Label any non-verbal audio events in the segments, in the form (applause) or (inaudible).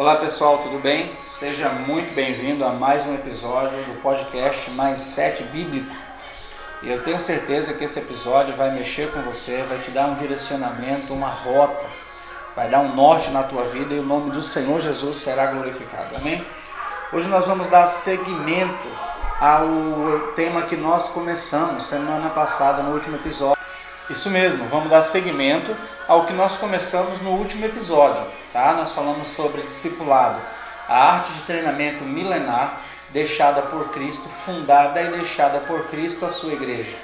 Olá pessoal, tudo bem? Seja muito bem-vindo a mais um episódio do podcast Mais Sete Bíblico. E eu tenho certeza que esse episódio vai mexer com você, vai te dar um direcionamento, uma rota, vai dar um norte na tua vida e o nome do Senhor Jesus será glorificado. Amém? Hoje nós vamos dar seguimento ao tema que nós começamos semana passada no último episódio. Isso mesmo, vamos dar seguimento ao que nós começamos no último episódio, tá? Nós falamos sobre discipulado, a arte de treinamento milenar deixada por Cristo, fundada e deixada por Cristo a sua igreja.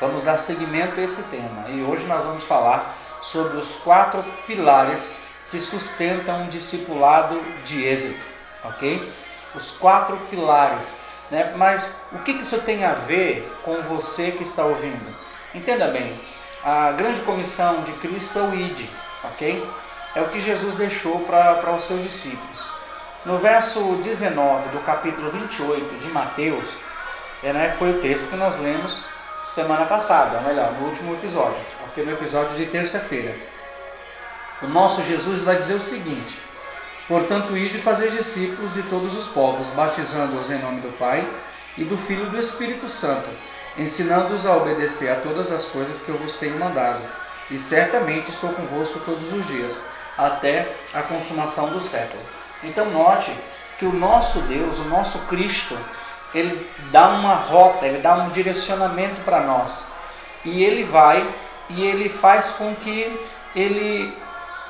Vamos dar seguimento a esse tema e hoje nós vamos falar sobre os quatro pilares que sustentam um discipulado de êxito, ok? Os quatro pilares, né? Mas o que isso tem a ver com você que está ouvindo? Entenda bem, a grande comissão de Cristo é o ID, ok? É o que Jesus deixou para os seus discípulos. No verso 19 do capítulo 28 de Mateus, é, né, foi o texto que nós lemos semana passada, melhor, no último episódio, ok? No episódio de terça-feira. O nosso Jesus vai dizer o seguinte: Portanto, ide fazer discípulos de todos os povos, batizando-os em nome do Pai e do Filho e do Espírito Santo ensinando-os a obedecer a todas as coisas que eu vos tenho mandado. E certamente estou convosco todos os dias, até a consumação do século. Então note que o nosso Deus, o nosso Cristo, ele dá uma rota, ele dá um direcionamento para nós. E ele vai e ele faz com que ele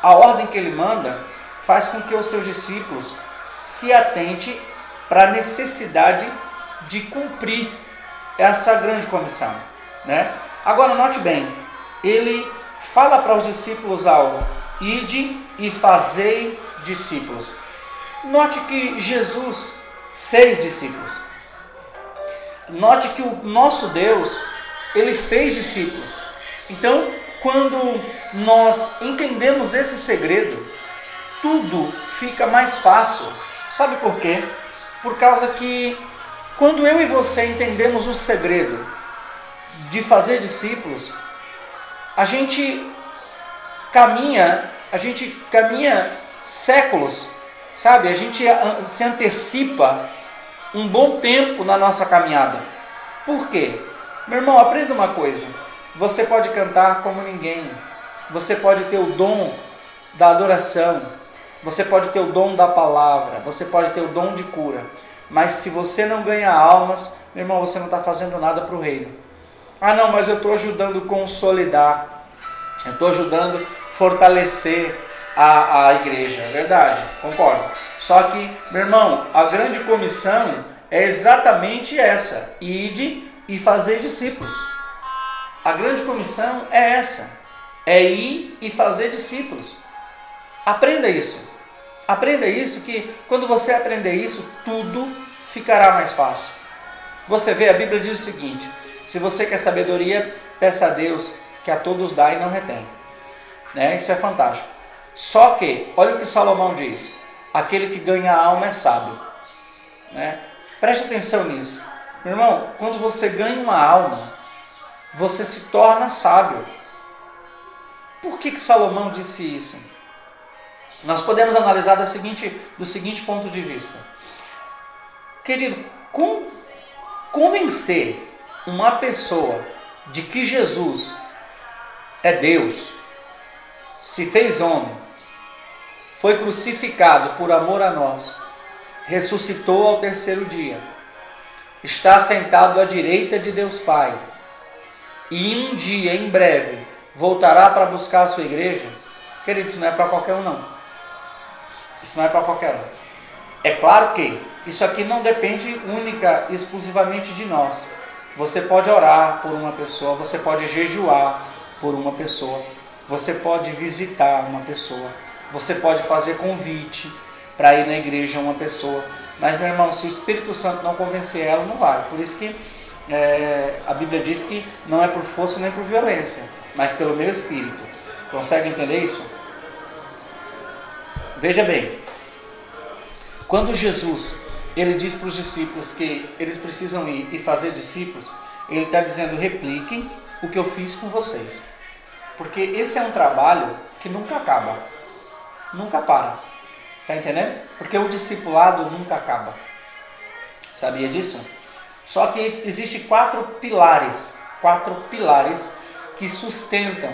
a ordem que ele manda faz com que os seus discípulos se atente para a necessidade de cumprir essa grande comissão. Né? Agora, note bem, ele fala para os discípulos algo: ide e fazei discípulos. Note que Jesus fez discípulos. Note que o nosso Deus, ele fez discípulos. Então, quando nós entendemos esse segredo, tudo fica mais fácil. Sabe por quê? Por causa que quando eu e você entendemos o segredo de fazer discípulos, a gente caminha, a gente caminha séculos, sabe? A gente se antecipa um bom tempo na nossa caminhada. Por quê? Meu irmão, aprenda uma coisa. Você pode cantar como ninguém. Você pode ter o dom da adoração. Você pode ter o dom da palavra. Você pode ter o dom de cura. Mas se você não ganha almas, meu irmão, você não está fazendo nada para o reino. Ah, não, mas eu estou ajudando consolidar, eu estou ajudando a fortalecer a, a igreja. É verdade, concordo. Só que, meu irmão, a grande comissão é exatamente essa: ide e fazer discípulos. A grande comissão é essa: é ir e fazer discípulos. Aprenda isso. Aprenda isso que quando você aprender isso, tudo ficará mais fácil. Você vê, a Bíblia diz o seguinte: se você quer sabedoria, peça a Deus que a todos dá e não retém. Né? Isso é fantástico. Só que, olha o que Salomão diz: aquele que ganha a alma é sábio. Né? Preste atenção nisso. Meu irmão, quando você ganha uma alma, você se torna sábio. Por que, que Salomão disse isso? Nós podemos analisar do seguinte, do seguinte ponto de vista. Querido, com, convencer uma pessoa de que Jesus é Deus, se fez homem, foi crucificado por amor a nós, ressuscitou ao terceiro dia, está sentado à direita de Deus Pai, e um dia, em breve, voltará para buscar a sua igreja, querido, isso não é para qualquer um não. Isso não é para qualquer um. É claro que isso aqui não depende única, exclusivamente de nós. Você pode orar por uma pessoa, você pode jejuar por uma pessoa, você pode visitar uma pessoa, você pode fazer convite para ir na igreja uma pessoa. Mas, meu irmão, se o Espírito Santo não convencer ela, não vai. Por isso que é, a Bíblia diz que não é por força nem por violência, mas pelo meu Espírito. Consegue entender isso? Veja bem, quando Jesus ele diz para os discípulos que eles precisam ir e fazer discípulos, ele está dizendo: repliquem o que eu fiz com vocês, porque esse é um trabalho que nunca acaba, nunca para. Tá entendendo? Porque o discipulado nunca acaba. Sabia disso? Só que existe quatro pilares, quatro pilares que sustentam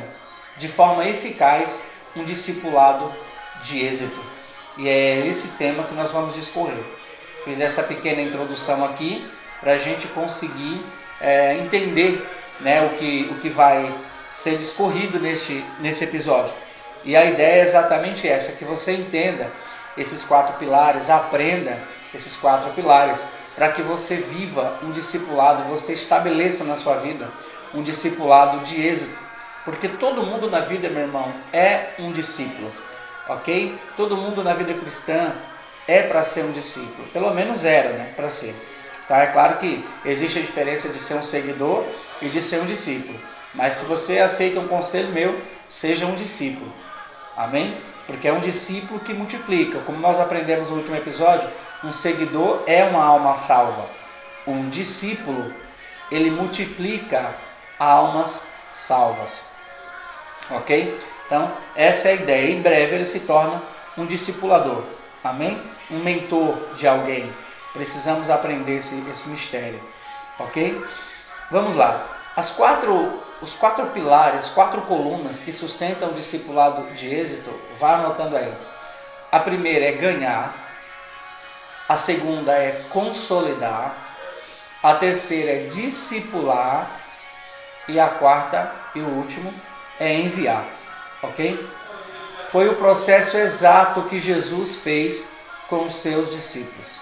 de forma eficaz um discipulado de êxito. E é esse tema que nós vamos discorrer. Fiz essa pequena introdução aqui para a gente conseguir é, entender né, o, que, o que vai ser discorrido neste, nesse episódio. E a ideia é exatamente essa: que você entenda esses quatro pilares, aprenda esses quatro pilares, para que você viva um discipulado, você estabeleça na sua vida um discipulado de êxito. Porque todo mundo na vida, meu irmão, é um discípulo, ok? Todo mundo na vida cristã é para ser um discípulo, pelo menos era, né, para ser. Tá? É claro que existe a diferença de ser um seguidor e de ser um discípulo. Mas se você aceita um conselho meu, seja um discípulo. Amém? Porque é um discípulo que multiplica. Como nós aprendemos no último episódio, um seguidor é uma alma salva. Um discípulo, ele multiplica almas salvas. Ok? Então, essa é a ideia. Em breve ele se torna um discipulador. Amém? Um mentor de alguém. Precisamos aprender esse, esse mistério. Ok? Vamos lá. As quatro, os quatro pilares, quatro colunas que sustentam o discipulado de êxito, vá anotando aí. A primeira é ganhar, a segunda é consolidar, a terceira é discipular e a quarta e o último é enviar, ok? Foi o processo exato que Jesus fez com os seus discípulos.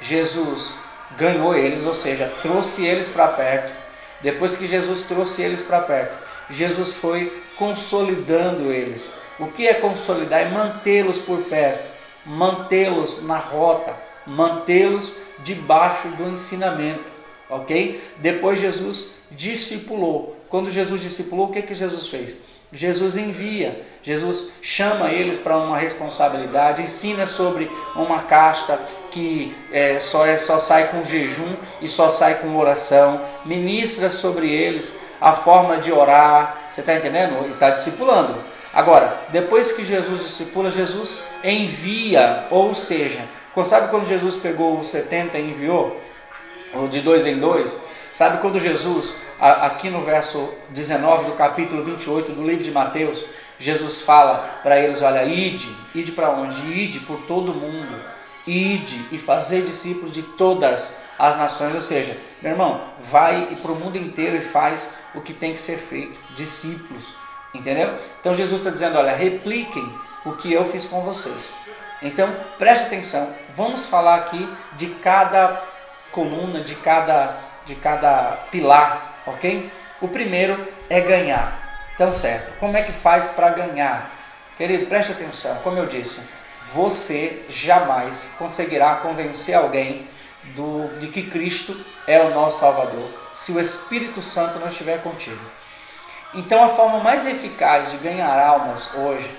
Jesus ganhou eles, ou seja, trouxe eles para perto depois que Jesus trouxe eles para perto, Jesus foi consolidando eles. O que é consolidar? É mantê-los por perto, mantê-los na rota, mantê-los debaixo do ensinamento, ok? Depois Jesus discipulou. Quando Jesus discipulou, o que, que Jesus fez? Jesus envia, Jesus chama eles para uma responsabilidade, ensina sobre uma casta que é, só, é, só sai com jejum e só sai com oração, ministra sobre eles a forma de orar, você está entendendo? E está discipulando. Agora, depois que Jesus discipula, Jesus envia, ou seja, sabe quando Jesus pegou os 70 e enviou? Ou de dois em dois? Sabe quando Jesus, aqui no verso 19 do capítulo 28 do livro de Mateus, Jesus fala para eles: Olha, ide, ide para onde? Ide por todo mundo, ide e fazer discípulos de todas as nações. Ou seja, meu irmão, vai para o mundo inteiro e faz o que tem que ser feito, discípulos, entendeu? Então Jesus está dizendo: Olha, repliquem o que eu fiz com vocês. Então preste atenção, vamos falar aqui de cada coluna, de cada de cada pilar, ok? O primeiro é ganhar. Então, certo, como é que faz para ganhar? Querido, preste atenção, como eu disse, você jamais conseguirá convencer alguém do, de que Cristo é o nosso Salvador se o Espírito Santo não estiver contigo. Então, a forma mais eficaz de ganhar almas hoje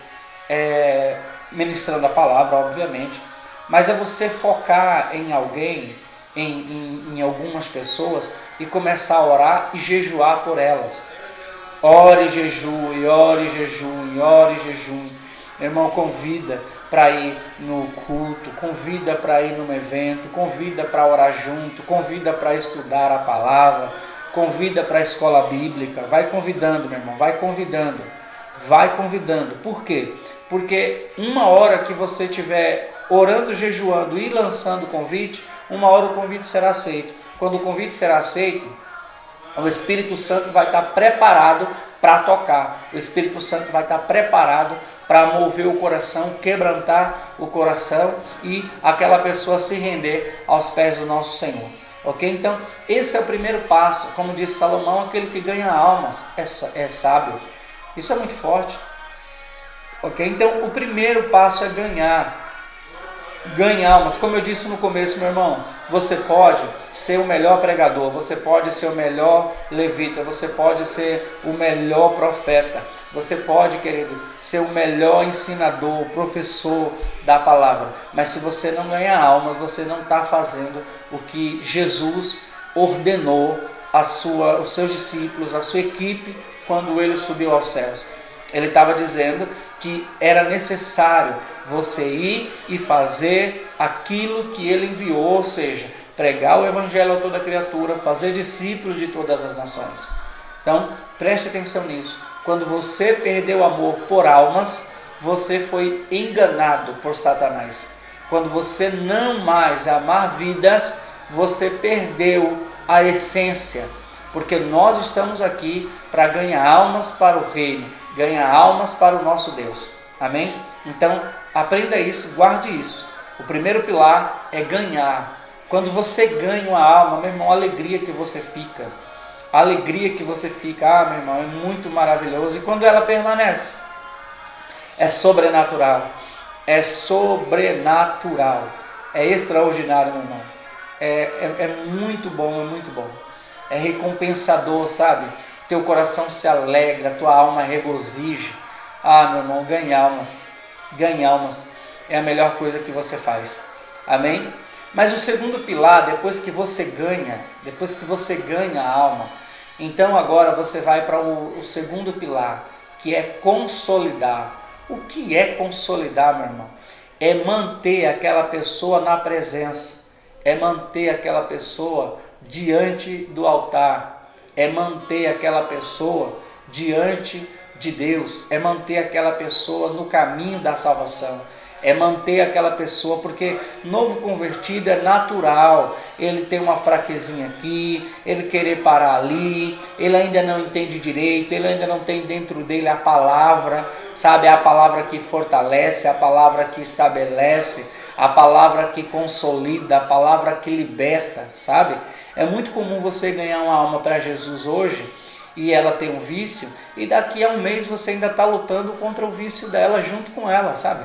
é ministrando a palavra, obviamente, mas é você focar em alguém em, em, em algumas pessoas e começar a orar e jejuar por elas. Ore, jejue, ore, jejue, ore, jejue. Irmão, convida para ir no culto, convida para ir num evento, convida para orar junto, convida para estudar a palavra, convida para a escola bíblica. Vai convidando, meu irmão, vai convidando. Vai convidando. Por quê? Porque uma hora que você estiver orando, jejuando e lançando convite, uma hora o convite será aceito. Quando o convite será aceito, o Espírito Santo vai estar preparado para tocar. O Espírito Santo vai estar preparado para mover o coração, quebrantar o coração e aquela pessoa se render aos pés do nosso Senhor. Ok? Então, esse é o primeiro passo. Como disse Salomão, aquele que ganha almas é, é sábio. Isso é muito forte. Ok? Então, o primeiro passo é ganhar ganhar almas. Como eu disse no começo, meu irmão, você pode ser o melhor pregador, você pode ser o melhor levita, você pode ser o melhor profeta, você pode, querido, ser o melhor ensinador, professor da palavra. Mas se você não ganhar almas, você não está fazendo o que Jesus ordenou a sua, os seus discípulos, a sua equipe, quando ele subiu aos céus. Ele estava dizendo que era necessário você ir e fazer aquilo que ele enviou, ou seja, pregar o evangelho a toda criatura, fazer discípulos de todas as nações. Então, preste atenção nisso. Quando você perdeu o amor por almas, você foi enganado por Satanás. Quando você não mais amar vidas, você perdeu a essência, porque nós estamos aqui para ganhar almas para o reino, ganhar almas para o nosso Deus. Amém? Então, aprenda isso, guarde isso. O primeiro pilar é ganhar. Quando você ganha uma alma, meu irmão, a alegria que você fica. A alegria que você fica, ah, meu irmão, é muito maravilhoso. E quando ela permanece, é sobrenatural. É sobrenatural. É extraordinário, meu irmão. É, é, é muito bom, é muito bom. É recompensador, sabe? Teu coração se alegra, tua alma regozija. Ah, meu irmão, ganha almas. Ganha almas. É a melhor coisa que você faz. Amém? Mas o segundo pilar, depois que você ganha, depois que você ganha a alma, então agora você vai para o, o segundo pilar, que é consolidar. O que é consolidar, meu irmão? É manter aquela pessoa na presença, é manter aquela pessoa diante do altar, é manter aquela pessoa diante de Deus, é manter aquela pessoa no caminho da salvação é manter aquela pessoa, porque novo convertido é natural, ele tem uma fraquezinha aqui, ele querer parar ali, ele ainda não entende direito, ele ainda não tem dentro dele a palavra, sabe? A palavra que fortalece, a palavra que estabelece, a palavra que consolida, a palavra que liberta, sabe? É muito comum você ganhar uma alma para Jesus hoje e ela tem um vício, e daqui a um mês você ainda está lutando contra o vício dela junto com ela, sabe?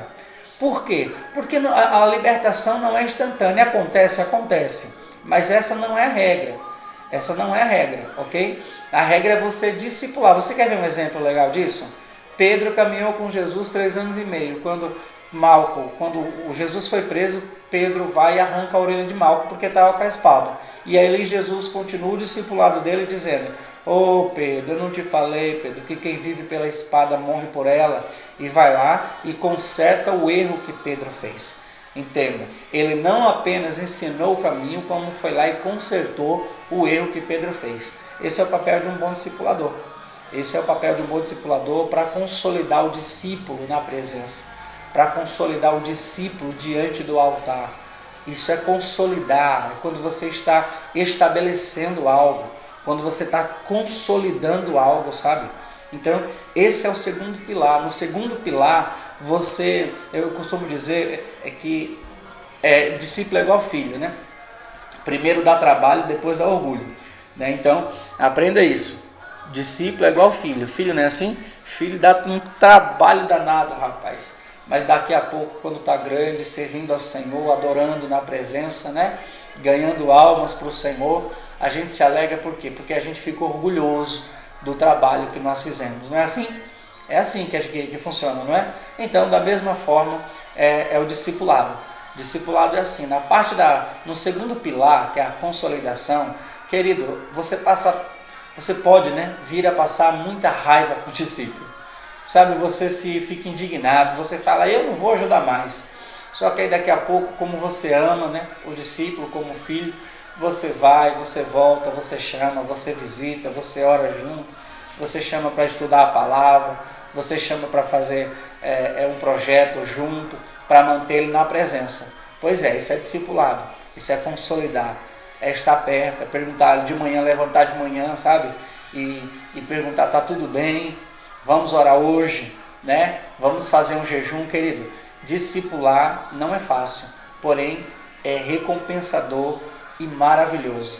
Por quê? Porque a, a libertação não é instantânea. Acontece, acontece. Mas essa não é a regra. Essa não é a regra, ok? A regra é você discipular. Você quer ver um exemplo legal disso? Pedro caminhou com Jesus três anos e meio. Quando Malco, quando Jesus foi preso, Pedro vai e arranca a orelha de Malco porque estava com a espada. E aí Jesus continua o discipulado dele dizendo: Ô oh, Pedro, eu não te falei, Pedro, que quem vive pela espada morre por ela. E vai lá e conserta o erro que Pedro fez. Entenda, ele não apenas ensinou o caminho, como foi lá e consertou o erro que Pedro fez. Esse é o papel de um bom discipulador. Esse é o papel de um bom discipulador para consolidar o discípulo na presença, para consolidar o discípulo diante do altar. Isso é consolidar, é quando você está estabelecendo algo quando você está consolidando algo, sabe? Então, esse é o segundo pilar. No segundo pilar, você, eu costumo dizer é que é, discípulo é igual filho, né? Primeiro dá trabalho, depois dá orgulho. Né? Então, aprenda isso. Discípulo é igual filho. Filho não é assim? Filho dá um trabalho danado, rapaz. Mas daqui a pouco, quando está grande, servindo ao Senhor, adorando na presença, né? ganhando almas para o Senhor, a gente se alegra por quê? Porque a gente fica orgulhoso do trabalho que nós fizemos. Não é assim? É assim que, que, que funciona, não é? Então, da mesma forma, é, é o discipulado. Discipulado é assim, na parte da, no segundo pilar, que é a consolidação, querido, você passa, você pode, né, vir a passar muita raiva com o discípulo. Sabe, você se fica indignado, você fala, eu não vou ajudar mais. Só que aí daqui a pouco, como você ama né, o discípulo como filho, você vai, você volta, você chama, você visita, você ora junto, você chama para estudar a palavra, você chama para fazer é, é, um projeto junto, para manter ele na presença. Pois é, isso é discipulado, isso é consolidar, é estar perto, é perguntar de manhã, levantar de manhã, sabe? E, e perguntar, tá tudo bem? Vamos orar hoje, né? Vamos fazer um jejum, querido. Discipular não é fácil, porém é recompensador e maravilhoso.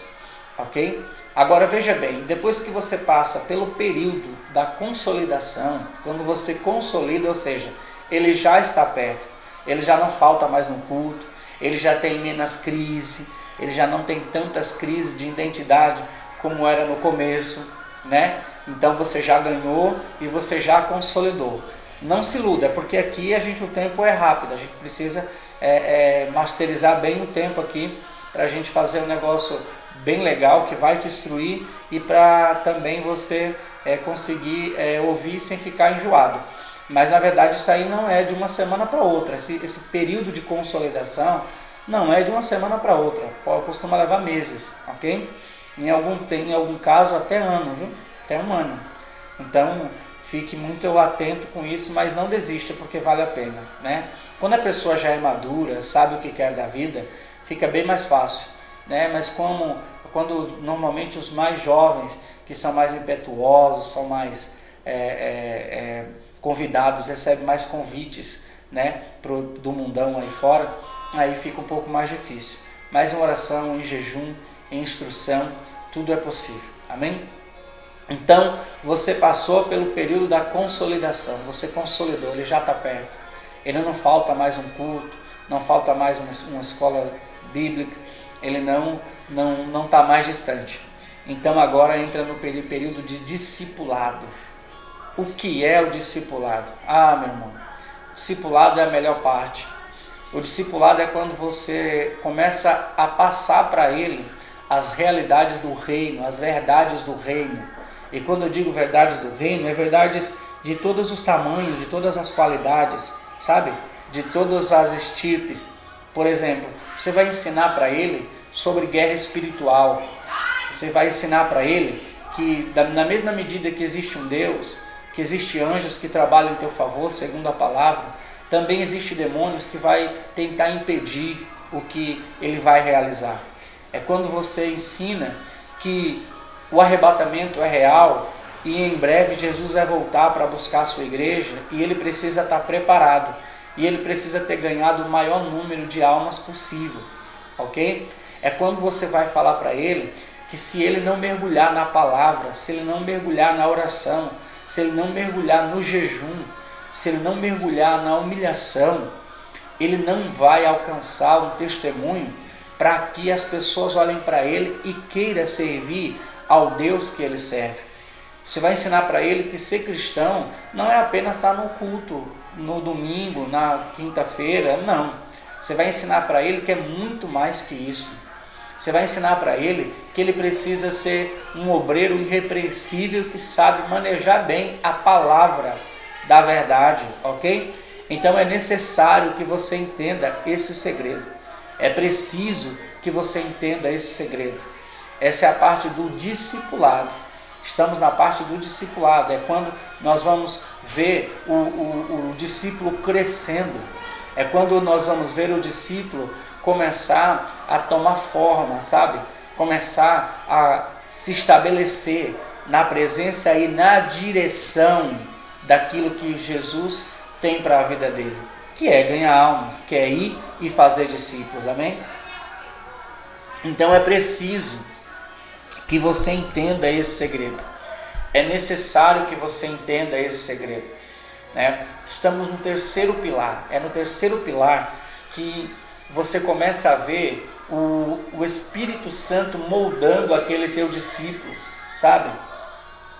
Ok? Agora veja bem, depois que você passa pelo período da consolidação, quando você consolida, ou seja, ele já está perto, ele já não falta mais no culto, ele já tem menos crise, ele já não tem tantas crises de identidade como era no começo, né? Então você já ganhou e você já consolidou. Não se iluda, porque aqui a gente o tempo é rápido, a gente precisa é, é, masterizar bem o tempo aqui para a gente fazer um negócio bem legal que vai te instruir e para também você é, conseguir é, ouvir sem ficar enjoado. Mas na verdade isso aí não é de uma semana para outra. Esse, esse período de consolidação não é de uma semana para outra. Costuma levar meses, ok? Em algum, tem, em algum caso até ano, viu? Até um ano. Então fique muito atento com isso, mas não desista porque vale a pena, né? Quando a pessoa já é madura, sabe o que quer da vida, fica bem mais fácil, né? Mas como quando normalmente os mais jovens, que são mais impetuosos, são mais é, é, é, convidados, recebem mais convites, né? Pro, do mundão aí fora, aí fica um pouco mais difícil. Mas em oração, em jejum, em instrução, tudo é possível. Amém? Então, você passou pelo período da consolidação, você consolidou, ele já está perto. Ele não falta mais um culto, não falta mais uma, uma escola bíblica, ele não não não está mais distante. Então agora entra no período de discipulado. O que é o discipulado? Ah, meu irmão, discipulado é a melhor parte. O discipulado é quando você começa a passar para ele as realidades do reino, as verdades do reino. E quando eu digo verdades do reino, é verdades de todos os tamanhos, de todas as qualidades, sabe? De todas as estirpes. Por exemplo, você vai ensinar para ele sobre guerra espiritual. Você vai ensinar para ele que, na mesma medida que existe um Deus, que existe anjos que trabalham em teu favor, segundo a palavra, também existe demônios que vai tentar impedir o que ele vai realizar. É quando você ensina que o arrebatamento é real e em breve Jesus vai voltar para buscar a sua igreja e ele precisa estar preparado e ele precisa ter ganhado o maior número de almas possível, ok? É quando você vai falar para ele que se ele não mergulhar na palavra, se ele não mergulhar na oração, se ele não mergulhar no jejum, se ele não mergulhar na humilhação, ele não vai alcançar um testemunho para que as pessoas olhem para ele e queiram servir ao Deus que ele serve. Você vai ensinar para ele que ser cristão não é apenas estar no culto no domingo, na quinta-feira, não. Você vai ensinar para ele que é muito mais que isso. Você vai ensinar para ele que ele precisa ser um obreiro irrepreensível que sabe manejar bem a palavra da verdade, ok? Então é necessário que você entenda esse segredo. É preciso que você entenda esse segredo. Essa é a parte do discipulado. Estamos na parte do discipulado, é quando nós vamos ver o, o, o discípulo crescendo, é quando nós vamos ver o discípulo começar a tomar forma, sabe? Começar a se estabelecer na presença e na direção daquilo que Jesus tem para a vida dele, que é ganhar almas, que é ir e fazer discípulos, amém? Então é preciso que você entenda esse segredo. É necessário que você entenda esse segredo. Né? Estamos no terceiro pilar. É no terceiro pilar que você começa a ver o, o Espírito Santo moldando aquele teu discípulo, sabe?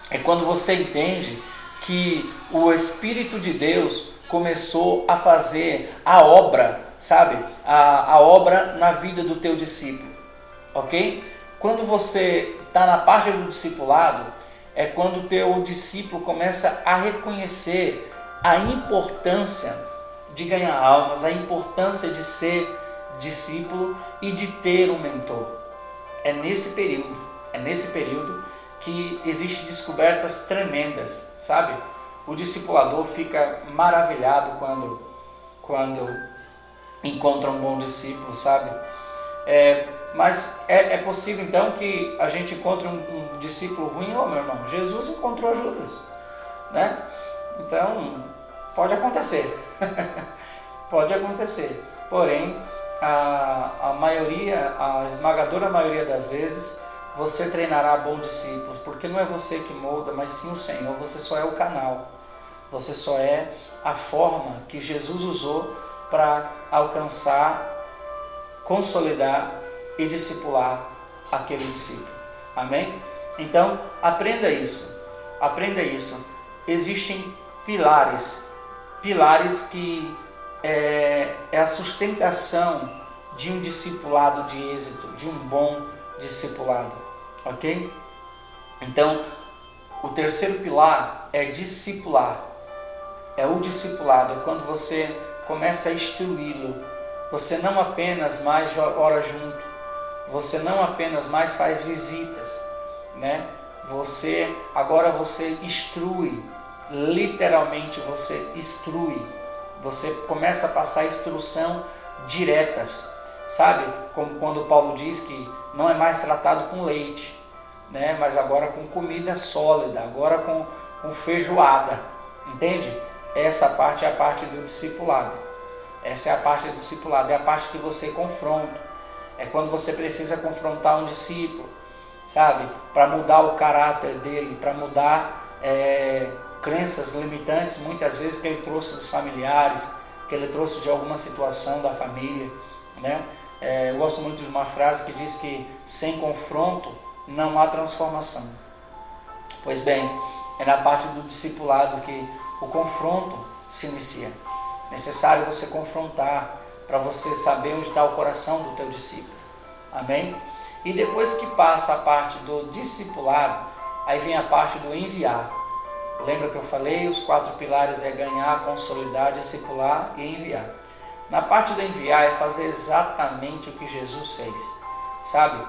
É quando você entende que o Espírito de Deus começou a fazer a obra, sabe? A, a obra na vida do teu discípulo, ok? Quando você está na parte do discipulado, é quando o teu discípulo começa a reconhecer a importância de ganhar almas, a importância de ser discípulo e de ter um mentor. É nesse período, é nesse período que existem descobertas tremendas, sabe? O discipulador fica maravilhado quando, quando encontra um bom discípulo, sabe? É, mas é, é, possível então que a gente encontre um, um discípulo ruim, ô oh, meu irmão, Jesus encontrou Judas, né? Então, pode acontecer, (laughs) pode acontecer, porém, a, a maioria, a esmagadora maioria das vezes, você treinará bons discípulos, porque não é você que molda, mas sim o Senhor, você só é o canal, você só é a forma que Jesus usou para alcançar, consolidar e discipular aquele discípulo. Amém? Então, aprenda isso. Aprenda isso. Existem pilares, pilares que é, é a sustentação de um discipulado de êxito, de um bom discipulado, ok? Então, o terceiro pilar é discipular. É o discipulado, é quando você começa a instruí-lo. Você não apenas mais ora junto, você não apenas mais faz visitas, né? Você agora você instrui, literalmente você instrui. Você começa a passar instrução diretas, sabe? Como quando Paulo diz que não é mais tratado com leite, né? Mas agora com comida sólida, agora com, com feijoada, entende? Essa parte é a parte do discipulado. Essa é a parte do discipulado, é a parte que você confronta. É quando você precisa confrontar um discípulo, sabe? Para mudar o caráter dele, para mudar é, crenças limitantes, muitas vezes que ele trouxe dos familiares, que ele trouxe de alguma situação da família, né? É, eu gosto muito de uma frase que diz que sem confronto não há transformação. Pois bem, é na parte do discipulado que o confronto se inicia. Necessário você confrontar para você saber onde está o coração do teu discípulo. Amém? E depois que passa a parte do discipulado, aí vem a parte do enviar. Lembra que eu falei? Os quatro pilares é ganhar, consolidar, discipular e enviar. Na parte do enviar é fazer exatamente o que Jesus fez, sabe?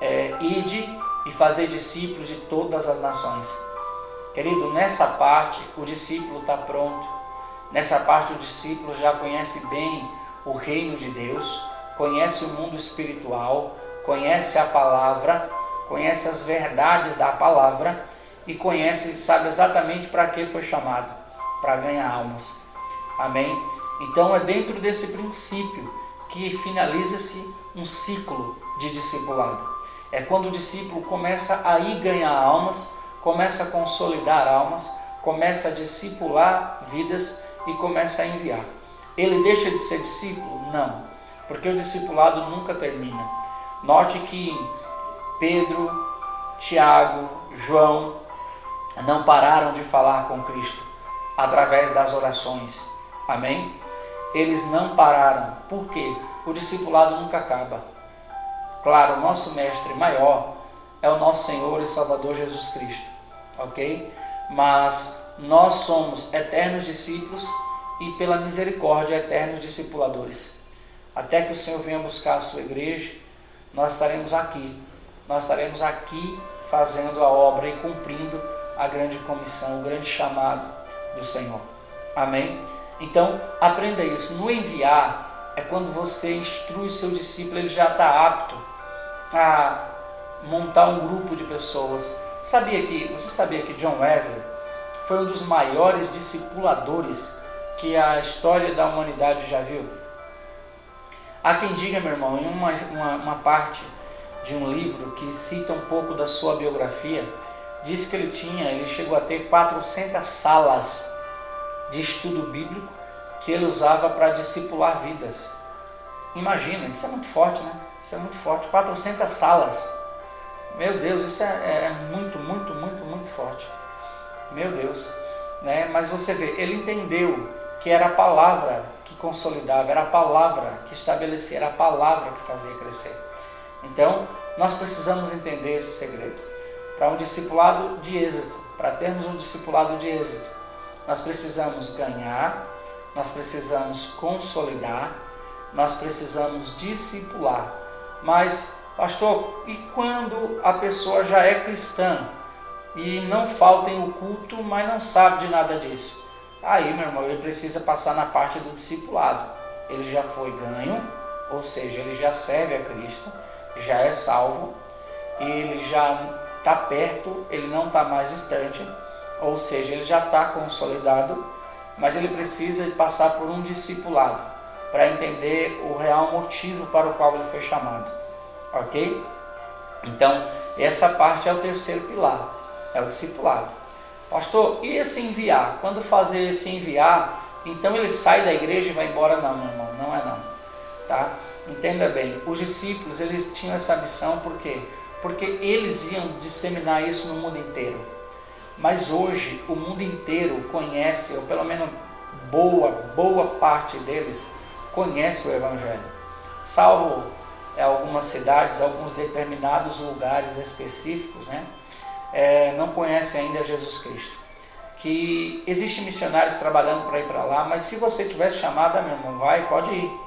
É, ide e fazer discípulos de todas as nações. Querido, nessa parte o discípulo está pronto. Nessa parte o discípulo já conhece bem o reino de Deus, conhece o mundo espiritual, conhece a palavra, conhece as verdades da palavra e conhece e sabe exatamente para que foi chamado para ganhar almas. Amém? Então é dentro desse princípio que finaliza-se um ciclo de discipulado. É quando o discípulo começa a ir ganhar almas, começa a consolidar almas, começa a discipular vidas e começa a enviar. Ele deixa de ser discípulo? Não, porque o discipulado nunca termina. Note que Pedro, Tiago, João não pararam de falar com Cristo através das orações. Amém? eles não pararam. Por quê? O discipulado nunca acaba. Claro, o nosso mestre maior é o nosso Senhor e Salvador Jesus Cristo, ok? Mas nós somos eternos discípulos e, pela misericórdia, eternos discipuladores. Até que o Senhor venha buscar a sua igreja, nós estaremos aqui. Nós estaremos aqui fazendo a obra e cumprindo a grande comissão, o grande chamado do Senhor. Amém? Então, aprenda isso. No enviar é quando você instrui seu discípulo, ele já está apto a montar um grupo de pessoas. Sabia que você sabia que John Wesley foi um dos maiores discipuladores que a história da humanidade já viu? Há quem diga, meu irmão, em uma, uma, uma parte de um livro que cita um pouco da sua biografia, diz que ele tinha, ele chegou a ter 400 salas de estudo bíblico que ele usava para discipular vidas. Imagina, isso é muito forte, né? Isso é muito forte. 400 salas. Meu Deus, isso é, é, é muito, muito, muito, muito forte. Meu Deus. Né? Mas você vê, ele entendeu que era a palavra que consolidava, era a palavra que estabelecia, era a palavra que fazia crescer. Então, nós precisamos entender esse segredo. Para um discipulado de êxito, para termos um discipulado de êxito, nós precisamos ganhar, nós precisamos consolidar, nós precisamos discipular. Mas, pastor, e quando a pessoa já é cristã e não falta em o culto, mas não sabe de nada disso? Aí, meu irmão, ele precisa passar na parte do discipulado. Ele já foi ganho, ou seja, ele já serve a Cristo, já é salvo, ele já está perto, ele não está mais distante ou seja, ele já está consolidado, mas ele precisa passar por um discipulado para entender o real motivo para o qual ele foi chamado, ok? Então, essa parte é o terceiro pilar, é o discipulado. Pastor, e esse enviar? Quando fazer esse enviar, então ele sai da igreja e vai embora? Não, meu irmão, não é não. Tá? Entenda bem, os discípulos eles tinham essa missão por quê? Porque eles iam disseminar isso no mundo inteiro. Mas hoje o mundo inteiro conhece, ou pelo menos boa, boa parte deles conhece o Evangelho. salvo algumas cidades, alguns determinados lugares específicos, né, é, não conhecem ainda Jesus Cristo. Que existem missionários trabalhando para ir para lá, mas se você tiver chamada, meu irmão, vai, pode ir.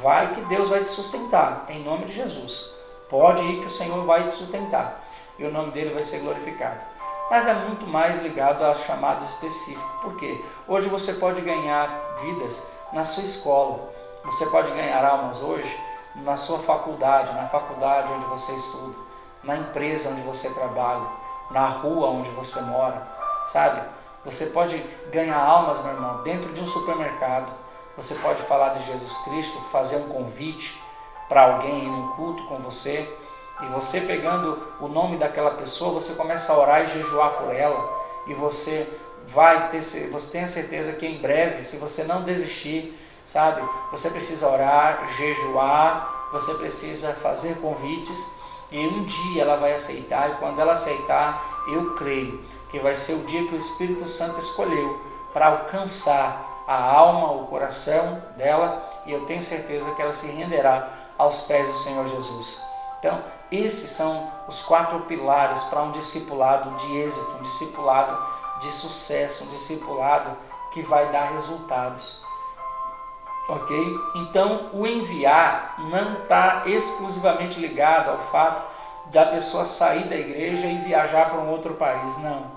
Vai que Deus vai te sustentar, em nome de Jesus. Pode ir que o Senhor vai te sustentar e o nome dele vai ser glorificado. Mas é muito mais ligado a chamado específico. Por quê? Hoje você pode ganhar vidas na sua escola. Você pode ganhar almas hoje na sua faculdade, na faculdade onde você estuda, na empresa onde você trabalha, na rua onde você mora, sabe? Você pode ganhar almas, meu irmão, dentro de um supermercado. Você pode falar de Jesus Cristo, fazer um convite para alguém ir num culto com você. E você pegando o nome daquela pessoa, você começa a orar e jejuar por ela. E você vai ter, você tem a certeza que em breve, se você não desistir, sabe? Você precisa orar, jejuar, você precisa fazer convites e um dia ela vai aceitar e quando ela aceitar, eu creio que vai ser o dia que o Espírito Santo escolheu para alcançar a alma, o coração dela e eu tenho certeza que ela se renderá aos pés do Senhor Jesus. Então, esses são os quatro pilares para um discipulado de êxito, um discipulado de sucesso, um discipulado que vai dar resultados. Ok? Então, o enviar não está exclusivamente ligado ao fato da pessoa sair da igreja e viajar para um outro país. Não.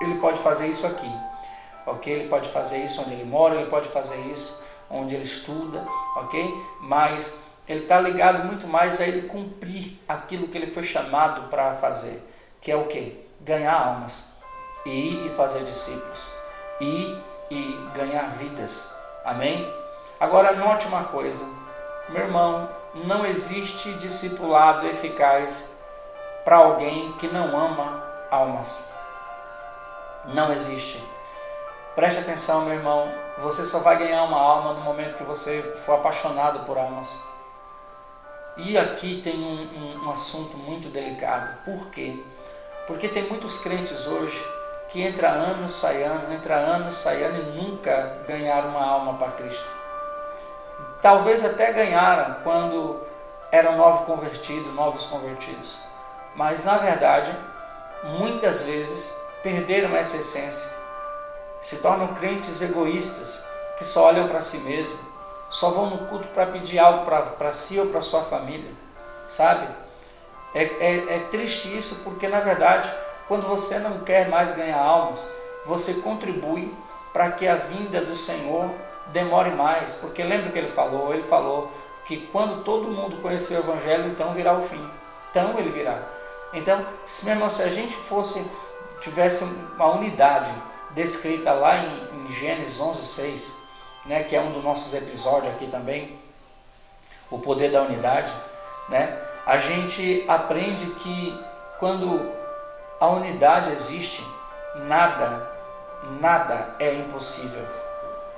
Ele pode fazer isso aqui. Ok? Ele pode fazer isso onde ele mora, ele pode fazer isso onde ele estuda. Ok? Mas ele está ligado muito mais a ele cumprir aquilo que ele foi chamado para fazer, que é o que? Ganhar almas, ir e fazer discípulos, ir e ganhar vidas. Amém? Agora note uma coisa, meu irmão, não existe discipulado eficaz para alguém que não ama almas. Não existe. Preste atenção, meu irmão, você só vai ganhar uma alma no momento que você for apaixonado por almas. E aqui tem um, um, um assunto muito delicado. Por quê? Porque tem muitos crentes hoje que entra anos, sai ano, entra anos, sai ano e nunca ganharam uma alma para Cristo. Talvez até ganharam quando eram novos convertidos, novos convertidos. Mas na verdade, muitas vezes perderam essa essência. Se tornam crentes egoístas que só olham para si mesmos só vão no culto para pedir algo para si ou para sua família, sabe? É, é, é triste isso porque, na verdade, quando você não quer mais ganhar almas, você contribui para que a vinda do Senhor demore mais. Porque lembra o que ele falou? Ele falou que quando todo mundo conhecer o Evangelho, então virá o fim. Então ele virá. Então, se, mesmo se a gente fosse, tivesse uma unidade descrita lá em, em Gênesis 11, 6, né, que é um dos nossos episódios aqui também, o poder da unidade, né, a gente aprende que quando a unidade existe, nada, nada é impossível.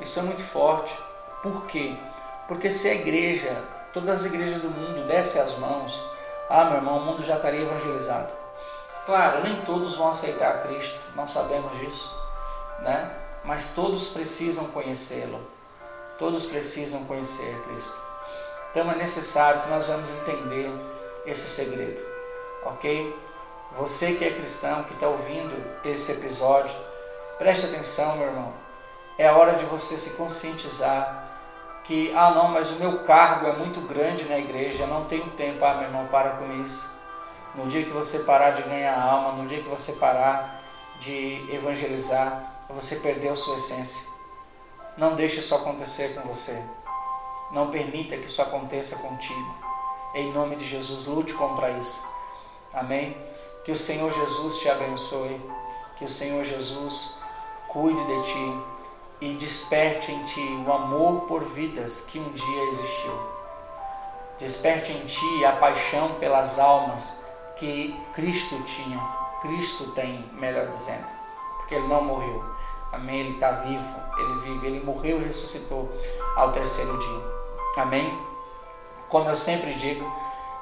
Isso é muito forte. Por quê? Porque se a igreja, todas as igrejas do mundo dessem as mãos, ah, meu irmão, o mundo já estaria evangelizado. Claro, nem todos vão aceitar Cristo, nós sabemos disso, né? Mas todos precisam conhecê-lo. Todos precisam conhecer Cristo. Então é necessário que nós vamos entender esse segredo, ok? Você que é cristão, que está ouvindo esse episódio, preste atenção, meu irmão. É hora de você se conscientizar que, ah, não, mas o meu cargo é muito grande na igreja, não tenho tempo. Ah, meu irmão, para com isso. No dia que você parar de ganhar alma, no dia que você parar de evangelizar, você perdeu sua essência. Não deixe isso acontecer com você. Não permita que isso aconteça contigo. Em nome de Jesus, lute contra isso. Amém? Que o Senhor Jesus te abençoe. Que o Senhor Jesus cuide de ti e desperte em ti o amor por vidas que um dia existiu. Desperte em ti a paixão pelas almas que Cristo tinha, Cristo tem, melhor dizendo, porque ele não morreu. Amém? Ele está vivo, ele vive, ele morreu e ressuscitou ao terceiro dia. Amém? Como eu sempre digo,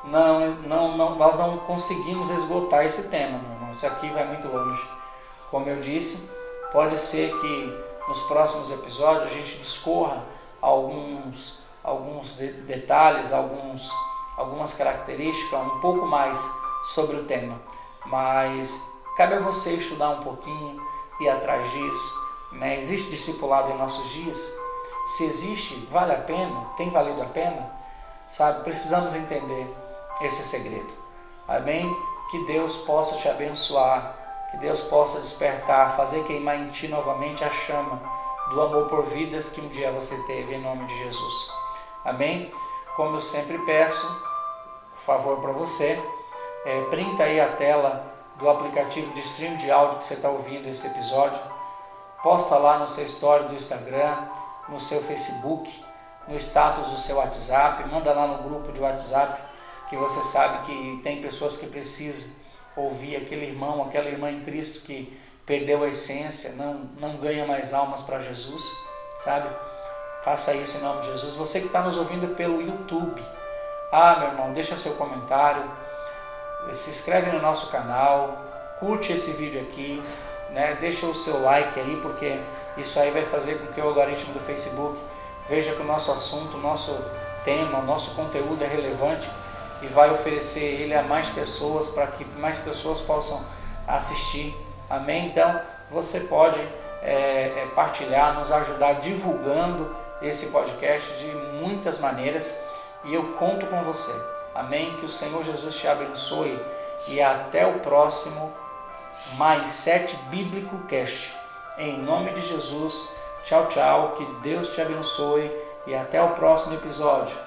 não, não, não, nós não conseguimos esgotar esse tema, meu irmão. Isso aqui vai muito longe. Como eu disse, pode ser que nos próximos episódios a gente discorra alguns, alguns de detalhes, alguns, algumas características, um pouco mais sobre o tema. Mas cabe a você estudar um pouquinho, ir atrás disso. Né? Existe discipulado em nossos dias? Se existe, vale a pena? Tem valido a pena? Sabe, precisamos entender esse segredo. Amém? Que Deus possa te abençoar, que Deus possa despertar, fazer queimar em ti novamente a chama do amor por vidas que um dia você teve, em nome de Jesus. Amém? Como eu sempre peço, favor para você, é, printa aí a tela do aplicativo de stream de áudio que você está ouvindo esse episódio, posta lá no seu story do Instagram, no seu Facebook, no status do seu WhatsApp, manda lá no grupo de WhatsApp que você sabe que tem pessoas que precisam ouvir aquele irmão, aquela irmã em Cristo que perdeu a essência, não, não ganha mais almas para Jesus, sabe? Faça isso em nome de Jesus. Você que está nos ouvindo pelo YouTube, ah, meu irmão, deixa seu comentário, se inscreve no nosso canal, curte esse vídeo aqui, né? Deixa o seu like aí, porque isso aí vai fazer com que o algoritmo do Facebook veja que o nosso assunto, o nosso tema, o nosso conteúdo é relevante e vai oferecer ele a mais pessoas para que mais pessoas possam assistir. Amém? Então você pode é, é, partilhar, nos ajudar divulgando esse podcast de muitas maneiras e eu conto com você. Amém? Que o Senhor Jesus te abençoe e até o próximo mais sete Bíblico Cast. Em nome de Jesus, tchau, tchau, que Deus te abençoe e até o próximo episódio.